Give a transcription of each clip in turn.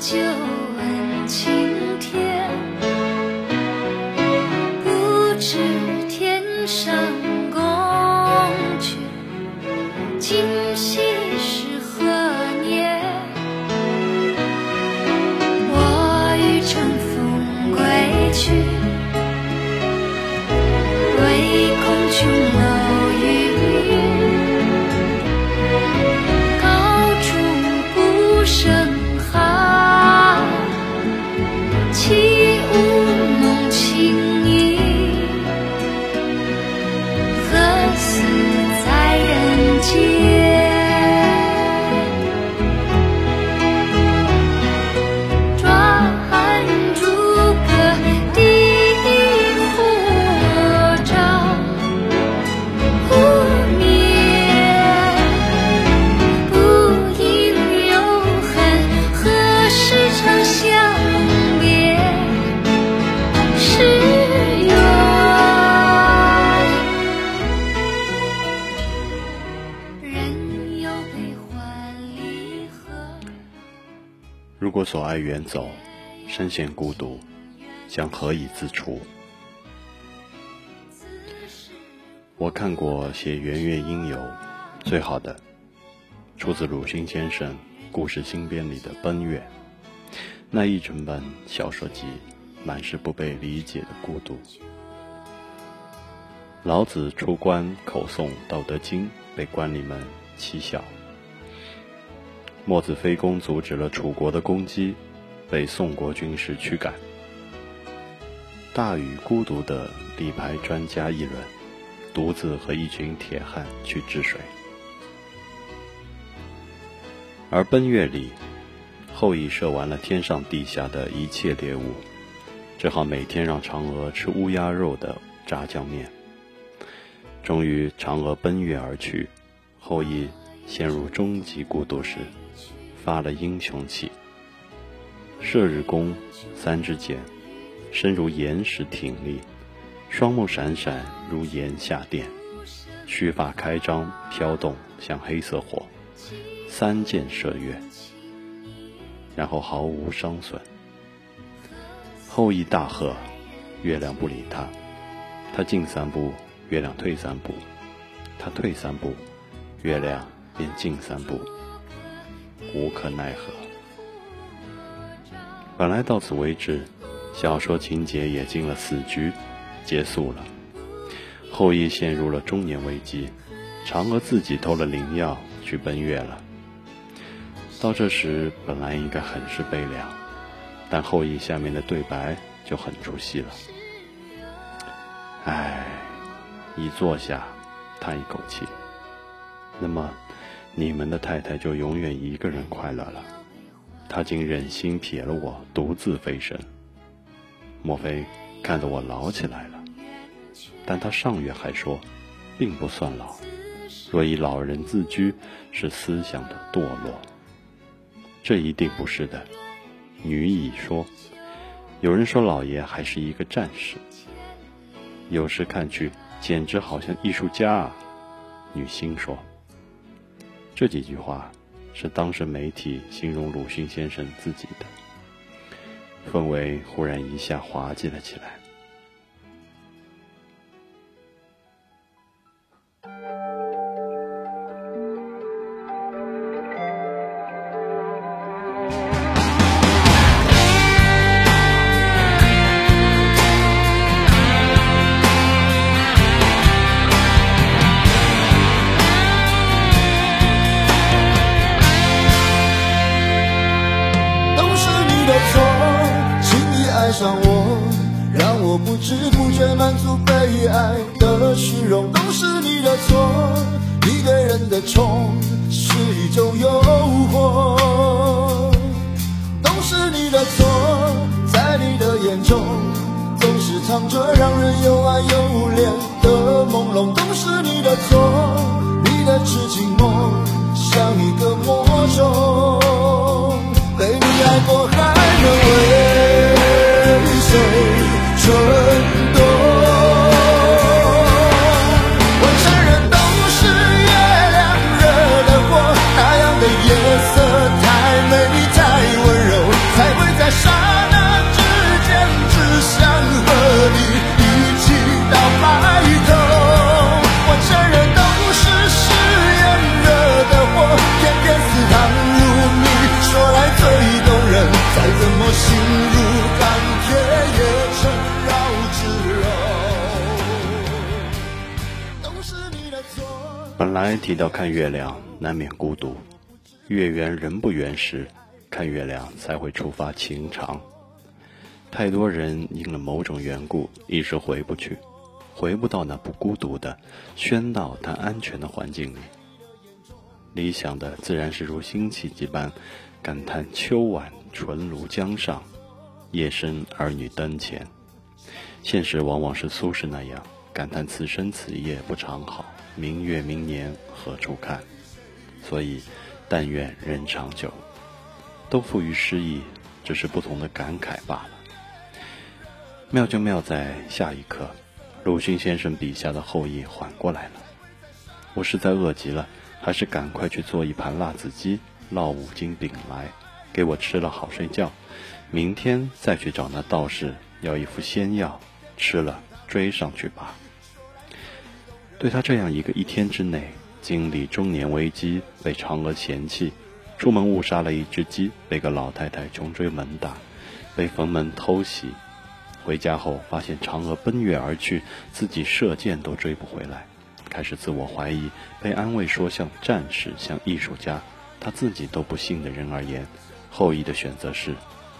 就所爱远走，身陷孤独，将何以自处？我看过写《圆月应游》，最好的，出自鲁迅先生《故事新编》里的《奔月》，那一整本小说集，满是不被理解的孤独。老子出关口诵《道德经》，被官吏们讥笑。墨子飞攻阻止了楚国的攻击，被宋国军士驱赶。大禹孤独的力排专家议论，独自和一群铁汉去治水。而奔月里，后羿射完了天上地下的一切猎物，只好每天让嫦娥吃乌鸦肉的炸酱面。终于，嫦娥奔月而去，后羿陷入终极孤独时。发了英雄气，射日弓，三支箭，身如岩石挺立，双目闪闪如炎下电，须发开张飘动像黑色火，三箭射月，然后毫无伤损。后羿大喝，月亮不理他，他进三步，月亮退三步，他退三步，月亮便进三步。无可奈何。本来到此为止，小说情节也进了死局，结束了。后羿陷入了中年危机，嫦娥自己偷了灵药去奔月了。到这时，本来应该很是悲凉，但后羿下面的对白就很出戏了。唉，一坐下，叹一口气。那么。你们的太太就永远一个人快乐了，她竟忍心撇了我独自飞升。莫非看得我老起来了？但她上月还说，并不算老，若以老人自居，是思想的堕落。这一定不是的。女乙说，有人说老爷还是一个战士，有时看去简直好像艺术家啊。女星说。这几句话是当时媒体形容鲁迅先生自己的，氛围忽然一下滑稽了起来。的错，轻易爱上我，让我不知不觉满足被爱的虚荣，都是你的错。一个人的宠是一种诱惑，都是你的错。在你的眼中，总是藏着让人又爱又怜的朦胧，都是你的错。你的痴情梦像一个魔咒，谁春本来提到看月亮，难免孤独。月圆人不圆时，看月亮才会触发情长。太多人因了某种缘故，一时回不去，回不到那不孤独的、喧闹但安全的环境里。理想的自然是如辛弃疾般，感叹秋晚纯炉江上，夜深儿女灯前。现实往往是苏轼那样，感叹此生此夜不长好。明月明年何处看？所以，但愿人长久，都富于诗意，只是不同的感慨罢了。妙就妙在下一刻，鲁迅先生笔下的后羿缓过来了。我实在饿极了，还是赶快去做一盘辣子鸡，烙五斤饼来，给我吃了好睡觉，明天再去找那道士要一副仙药，吃了追上去吧。对他这样一个一天之内经历中年危机，被嫦娥嫌弃，出门误杀了一只鸡，被个老太太穷追猛打，被冯门偷袭，回家后发现嫦娥奔月而去，自己射箭都追不回来，开始自我怀疑，被安慰说像战士，像艺术家，他自己都不信的人而言，后羿的选择是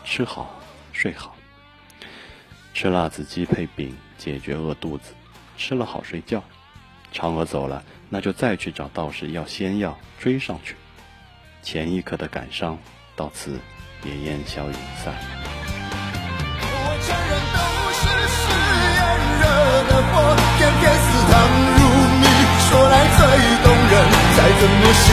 吃好睡好，吃辣子鸡配饼解决饿肚子，吃了好睡觉。嫦娥走了，那就再去找道士要仙药，追上去。前一刻的感伤，到此也烟消云散。我承认都是誓言惹的祸，偏偏似糖如蜜，说来最动人。再怎么心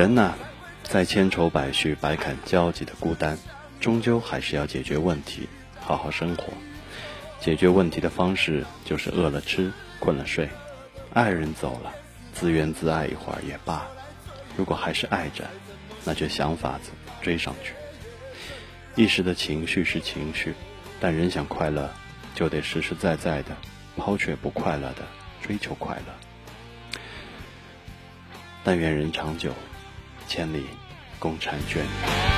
人呐、在千愁百绪、百感交集的孤单，终究还是要解决问题，好好生活。解决问题的方式就是饿了吃，困了睡。爱人走了，自怨自艾一会儿也罢。如果还是爱着，那就想法子追上去。一时的情绪是情绪，但人想快乐，就得实实在在的抛却不快乐的，追求快乐。但愿人长久，千里共婵娟。